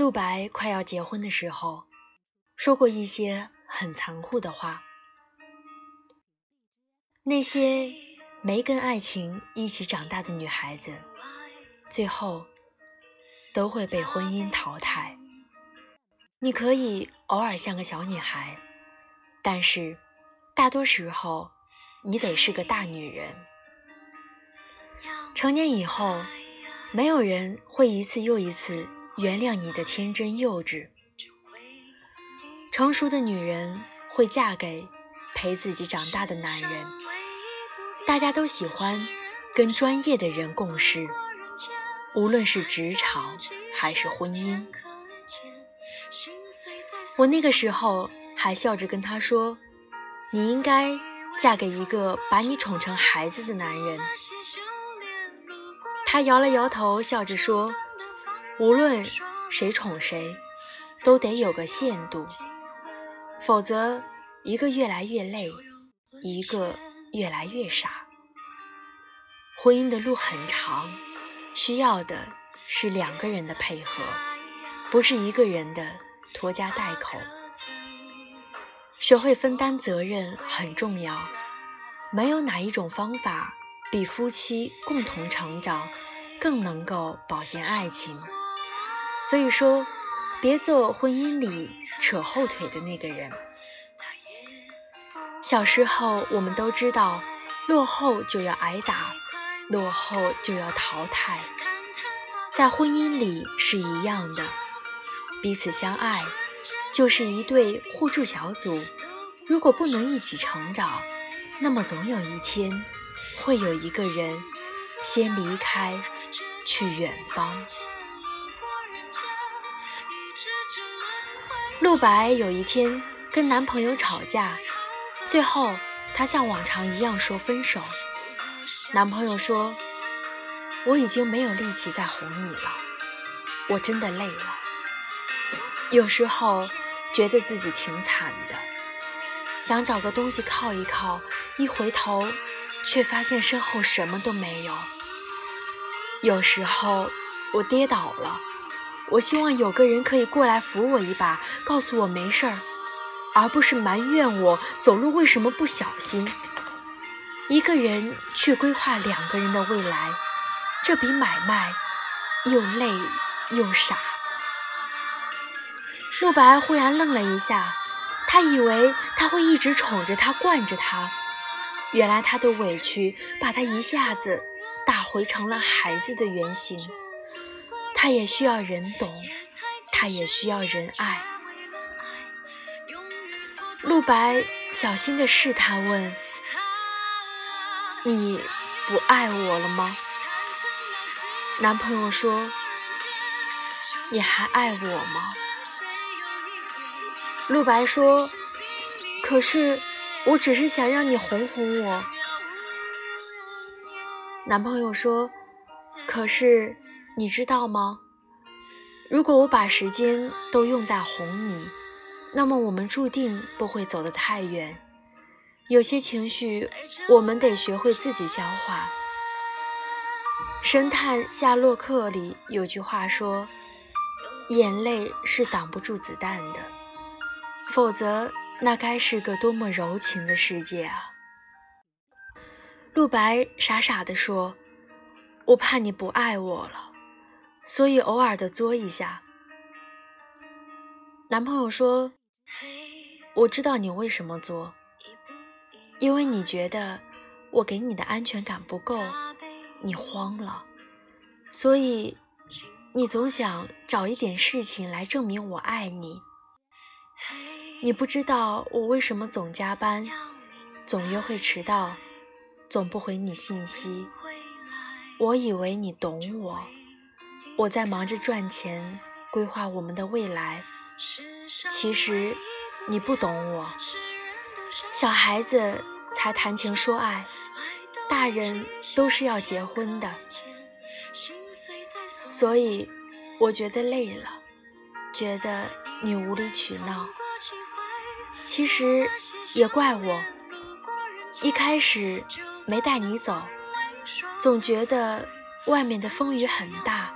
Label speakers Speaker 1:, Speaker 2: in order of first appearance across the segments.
Speaker 1: 陆白快要结婚的时候，说过一些很残酷的话。那些没跟爱情一起长大的女孩子，最后都会被婚姻淘汰。你可以偶尔像个小女孩，但是大多时候你得是个大女人。成年以后，没有人会一次又一次原谅你的天真幼稚。成熟的女人会嫁给陪自己长大的男人。大家都喜欢跟专业的人共事，无论是职场还是婚姻。我那个时候还笑着跟他说：“你应该嫁给一个把你宠成孩子的男人。”他摇了摇头，笑着说：“无论谁宠谁，都得有个限度，否则一个越来越累，一个越来越傻。婚姻的路很长，需要的是两个人的配合，不是一个人的拖家带口。学会分担责任很重要，没有哪一种方法。”比夫妻共同成长更能够保鲜爱情，所以说，别做婚姻里扯后腿的那个人。小时候我们都知道，落后就要挨打，落后就要淘汰，在婚姻里是一样的，彼此相爱就是一对互助小组，如果不能一起成长，那么总有一天。会有一个人先离开，去远方。陆白有一天跟男朋友吵架，最后她像往常一样说分手。男朋友说：“我已经没有力气再哄你了，我真的累了。有时候觉得自己挺惨的，想找个东西靠一靠，一回头。”却发现身后什么都没有。有时候我跌倒了，我希望有个人可以过来扶我一把，告诉我没事儿，而不是埋怨我走路为什么不小心。一个人去规划两个人的未来，这比买卖又累又傻。陆白忽然愣了一下，他以为他会一直宠着他，惯着他。原来他的委屈把他一下子打回成了孩子的原形，他也需要人懂，他也需要人爱。陆白小心的试探问：“你不爱我了吗？”男朋友说：“你还爱我吗？”陆白说：“可是。”我只是想让你哄哄我，男朋友说：“可是你知道吗？如果我把时间都用在哄你，那么我们注定不会走得太远。有些情绪我们得学会自己消化。”《神探夏洛克》里有句话说：“眼泪是挡不住子弹的，否则。”那该是个多么柔情的世界啊！陆白傻傻地说：“我怕你不爱我了，所以偶尔的作一下。”男朋友说：“我知道你为什么作，因为你觉得我给你的安全感不够，你慌了，所以你总想找一点事情来证明我爱你。”你不知道我为什么总加班，总约会迟到，总不回你信息。我以为你懂我，我在忙着赚钱，规划我们的未来。其实你不懂我，小孩子才谈情说爱，大人都是要结婚的。所以我觉得累了，觉得你无理取闹。其实也怪我，一开始没带你走，总觉得外面的风雨很大。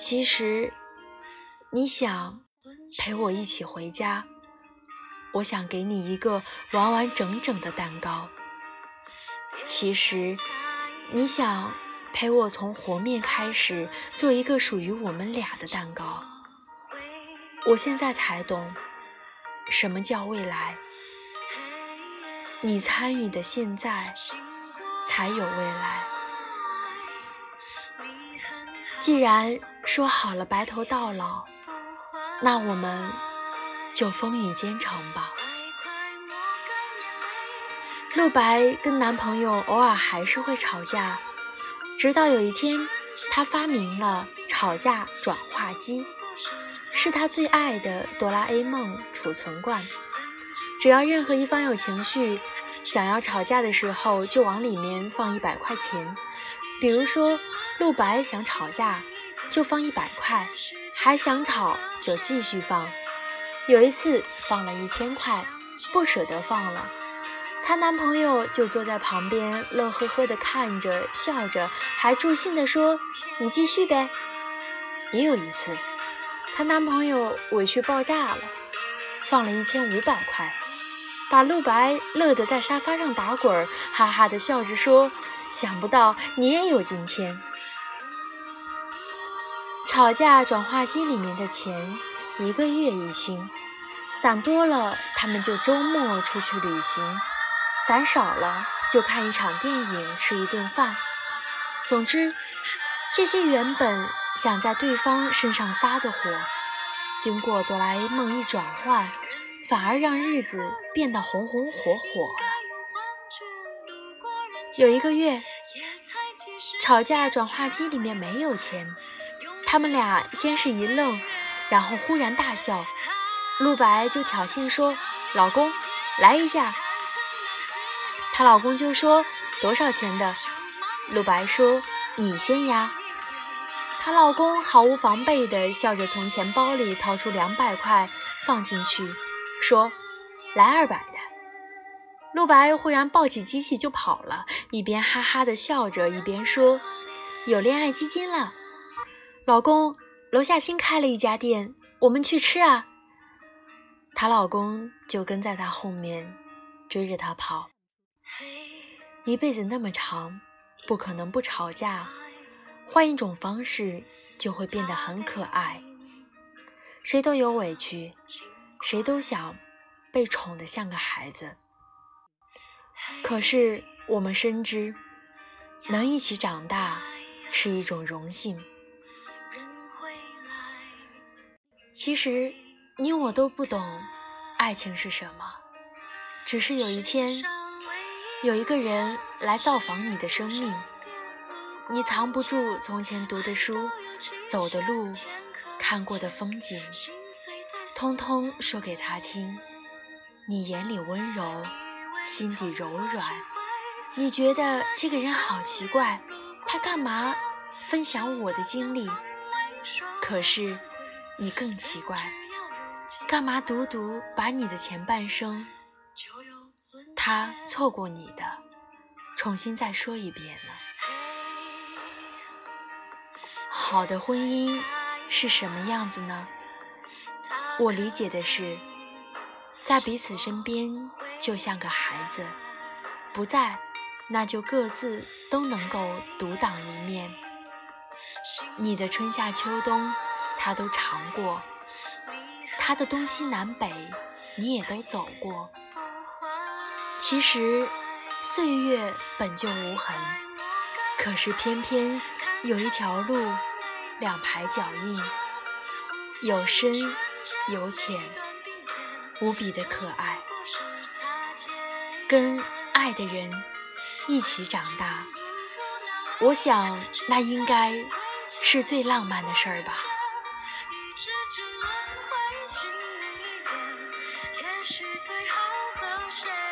Speaker 1: 其实你想陪我一起回家，我想给你一个完完整整的蛋糕。其实，你想陪我从和面开始，做一个属于我们俩的蛋糕。我现在才懂，什么叫未来。你参与的现在，才有未来。既然说好了白头到老。那我们就风雨兼程吧。陆白跟男朋友偶尔还是会吵架，直到有一天，他发明了吵架转化机，是他最爱的哆啦 A 梦储存罐。只要任何一方有情绪，想要吵架的时候，就往里面放一百块钱。比如说，陆白想吵架。就放一百块，还想吵就继续放。有一次放了一千块，不舍得放了，她男朋友就坐在旁边乐呵呵的看着，笑着，还助兴的说：“你继续呗。”也有一次，她男朋友委屈爆炸了，放了一千五百块，把陆白乐得在沙发上打滚，哈哈的笑着说：“想不到你也有今天。”吵架转化机里面的钱一个月一清，攒多了他们就周末出去旅行，攒少了就看一场电影吃一顿饭。总之，这些原本想在对方身上发的火，经过哆啦 A 梦一转换，反而让日子变得红红火火了。有一个月，吵架转化机里面没有钱。他们俩先是一愣，然后忽然大笑。陆白就挑衅说：“老公，来一下。”她老公就说：“多少钱的？”陆白说：“你先压。”她老公毫无防备地笑着从钱包里掏出两百块放进去，说：“来二百的。”陆白忽然抱起机器就跑了，一边哈哈地笑着，一边说：“有恋爱基金了。”老公，楼下新开了一家店，我们去吃啊。她老公就跟在她后面，追着她跑。一辈子那么长，不可能不吵架，换一种方式就会变得很可爱。谁都有委屈，谁都想被宠得像个孩子。可是我们深知，能一起长大是一种荣幸。其实，你我都不懂爱情是什么，只是有一天，有一个人来造访你的生命，你藏不住从前读的书、走的路、看过的风景，通通说给他听。你眼里温柔，心底柔软，你觉得这个人好奇怪，他干嘛分享我的经历？可是。你更奇怪，干嘛独独把你的前半生，他错过你的，重新再说一遍呢？好的婚姻是什么样子呢？我理解的是，在彼此身边就像个孩子，不在，那就各自都能够独当一面。你的春夏秋冬。他都尝过，他的东西南北，你也都走过。其实岁月本就无痕，可是偏偏有一条路，两排脚印，有深有浅，无比的可爱。跟爱的人一起长大，我想那应该是最浪漫的事儿吧。之间轮回近一点，也许最好和谁。